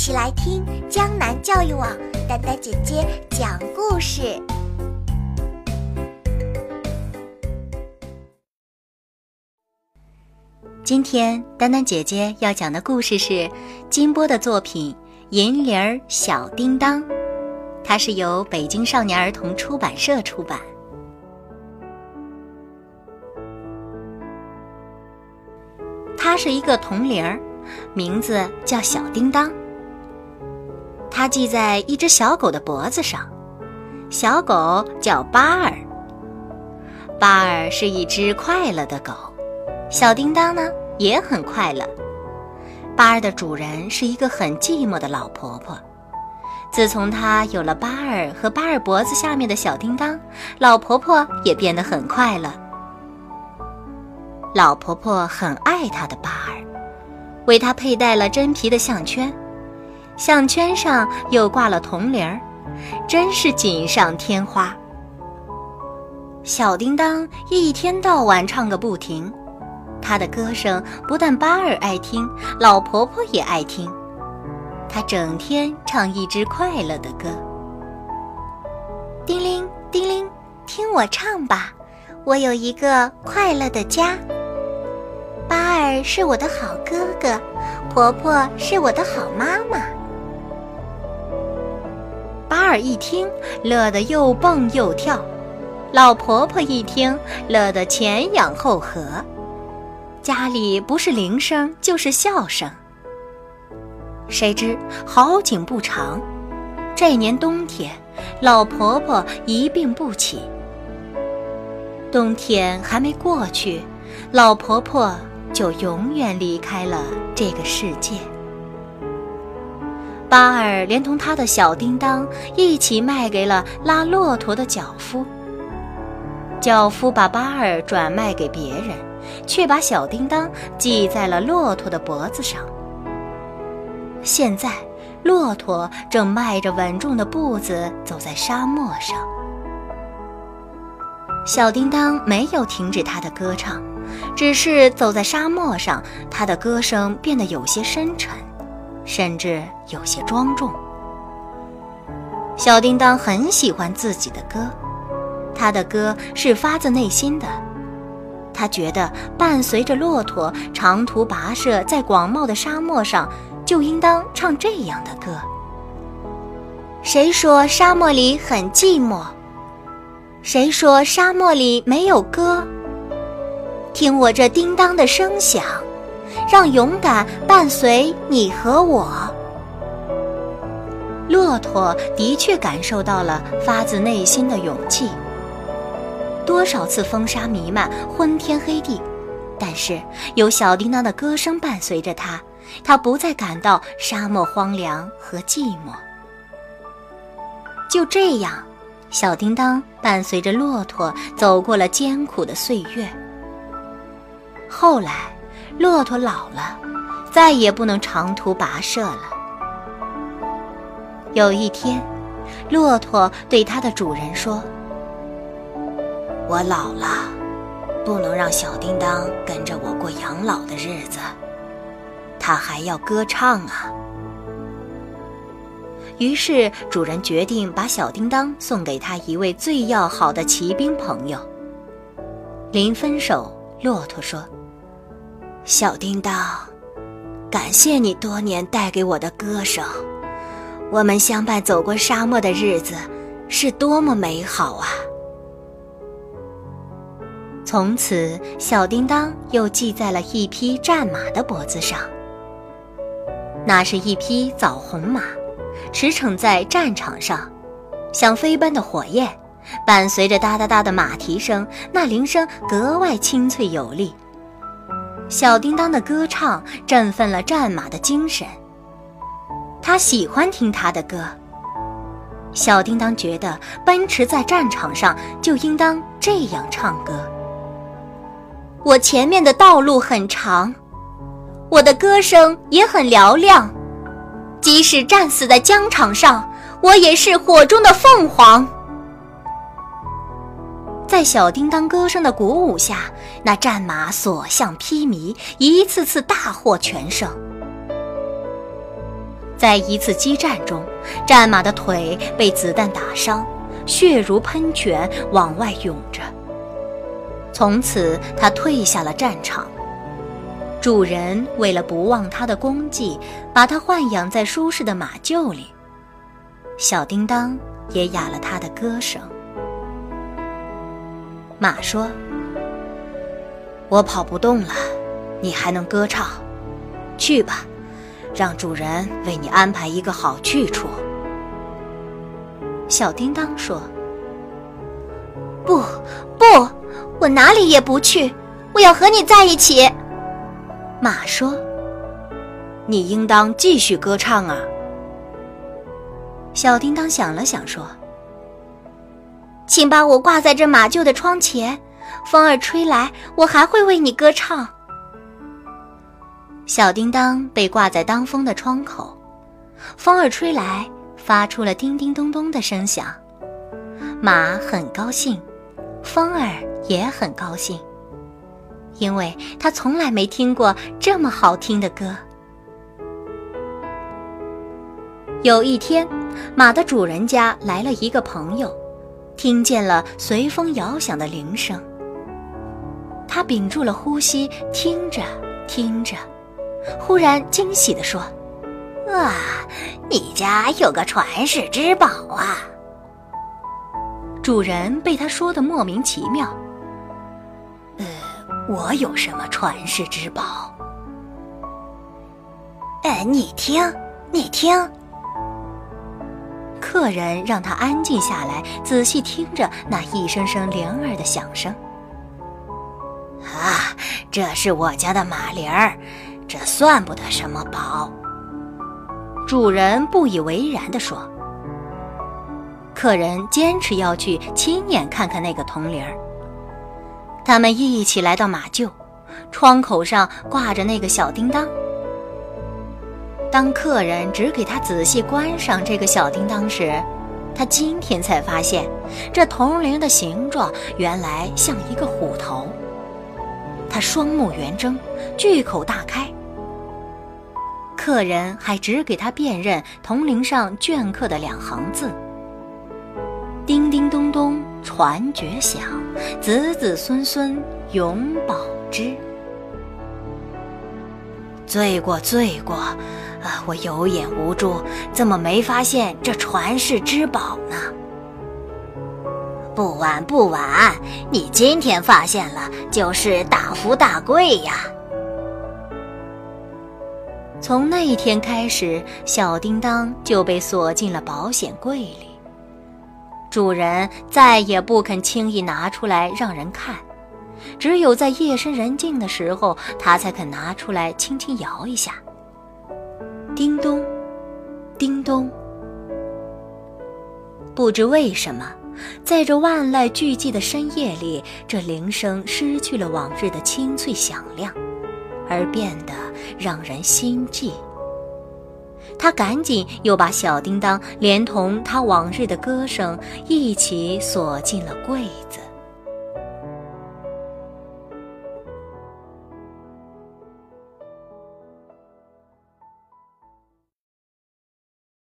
一起来听江南教育网丹丹姐姐讲故事。今天丹丹姐姐要讲的故事是金波的作品《银铃儿小叮当》，它是由北京少年儿童出版社出版。它是一个铜铃儿，名字叫小叮当。它系在一只小狗的脖子上，小狗叫巴尔。巴尔是一只快乐的狗，小叮当呢也很快乐。巴尔的主人是一个很寂寞的老婆婆。自从她有了巴尔和巴尔脖子下面的小叮当，老婆婆也变得很快乐。老婆婆很爱她的巴尔，为他佩戴了真皮的项圈。项圈上又挂了铜铃儿，真是锦上添花。小叮当一天到晚唱个不停，他的歌声不但巴尔爱听，老婆婆也爱听。他整天唱一支快乐的歌。叮铃叮铃，听我唱吧，我有一个快乐的家。巴尔是我的好哥哥，婆婆是我的好妈妈。儿一听，乐得又蹦又跳；老婆婆一听，乐得前仰后合。家里不是铃声就是笑声。谁知好景不长，这年冬天，老婆婆一病不起。冬天还没过去，老婆婆就永远离开了这个世界。巴尔连同他的小叮当一起卖给了拉骆驼的脚夫。脚夫把巴尔转卖给别人，却把小叮当系在了骆驼的脖子上。现在，骆驼正迈着稳重的步子走在沙漠上。小叮当没有停止他的歌唱，只是走在沙漠上，他的歌声变得有些深沉。甚至有些庄重。小叮当很喜欢自己的歌，他的歌是发自内心的。他觉得伴随着骆驼长途跋涉在广袤的沙漠上，就应当唱这样的歌。谁说沙漠里很寂寞？谁说沙漠里没有歌？听我这叮当的声响。让勇敢伴随你和我。骆驼的确感受到了发自内心的勇气。多少次风沙弥漫，昏天黑地，但是有小叮当的歌声伴随着他，他不再感到沙漠荒凉和寂寞。就这样，小叮当伴随着骆驼走过了艰苦的岁月。后来。骆驼老了，再也不能长途跋涉了。有一天，骆驼对它的主人说：“我老了，不能让小叮当跟着我过养老的日子，他还要歌唱啊。”于是，主人决定把小叮当送给他一位最要好的骑兵朋友。临分手，骆驼说。小叮当，感谢你多年带给我的歌声，我们相伴走过沙漠的日子是多么美好啊！从此，小叮当又系在了一匹战马的脖子上。那是一匹枣红马，驰骋在战场上，像飞奔的火焰，伴随着哒哒哒的马蹄声，那铃声格外清脆有力。小叮当的歌唱振奋了战马的精神。他喜欢听他的歌。小叮当觉得奔驰在战场上就应当这样唱歌。我前面的道路很长，我的歌声也很嘹亮，即使战死在疆场上，我也是火中的凤凰。在小叮当歌声的鼓舞下，那战马所向披靡，一次次大获全胜。在一次激战中，战马的腿被子弹打伤，血如喷泉往外涌着。从此，他退下了战场。主人为了不忘他的功绩，把他豢养在舒适的马厩里。小叮当也哑了他的歌声。马说：“我跑不动了，你还能歌唱，去吧，让主人为你安排一个好去处。”小叮当说：“不，不，我哪里也不去，我要和你在一起。”马说：“你应当继续歌唱啊。”小叮当想了想说：“请把我挂在这马厩的窗前，风儿吹来，我还会为你歌唱。”小叮当被挂在当风的窗口，风儿吹来，发出了叮叮咚咚的声响。马很高兴，风儿也很高兴。因为他从来没听过这么好听的歌。有一天，马的主人家来了一个朋友，听见了随风摇响的铃声。他屏住了呼吸，听着听着，忽然惊喜地说：“哇，你家有个传世之宝啊！”主人被他说的莫名其妙。呃我有什么传世之宝？哎，你听，你听。客人让他安静下来，仔细听着那一声声铃儿的响声。啊，这是我家的马铃儿，这算不得什么宝。主人不以为然地说。客人坚持要去亲眼看看那个铜铃儿。他们一起来到马厩，窗口上挂着那个小叮当。当客人只给他仔细观赏这个小叮当时，他今天才发现，这铜铃的形状原来像一个虎头。他双目圆睁，巨口大开。客人还只给他辨认铜铃上镌刻的两行字。叮叮咚咚传绝响，子子孙孙永保之。罪过罪过，啊！我有眼无珠，怎么没发现这传世之宝呢？不晚不晚，你今天发现了，就是大富大贵呀！从那一天开始，小叮当就被锁进了保险柜里。主人再也不肯轻易拿出来让人看，只有在夜深人静的时候，他才肯拿出来轻轻摇一下。叮咚，叮咚。不知为什么，在这万籁俱寂的深夜里，这铃声失去了往日的清脆响亮，而变得让人心悸。他赶紧又把小叮当连同他往日的歌声一起锁进了柜子。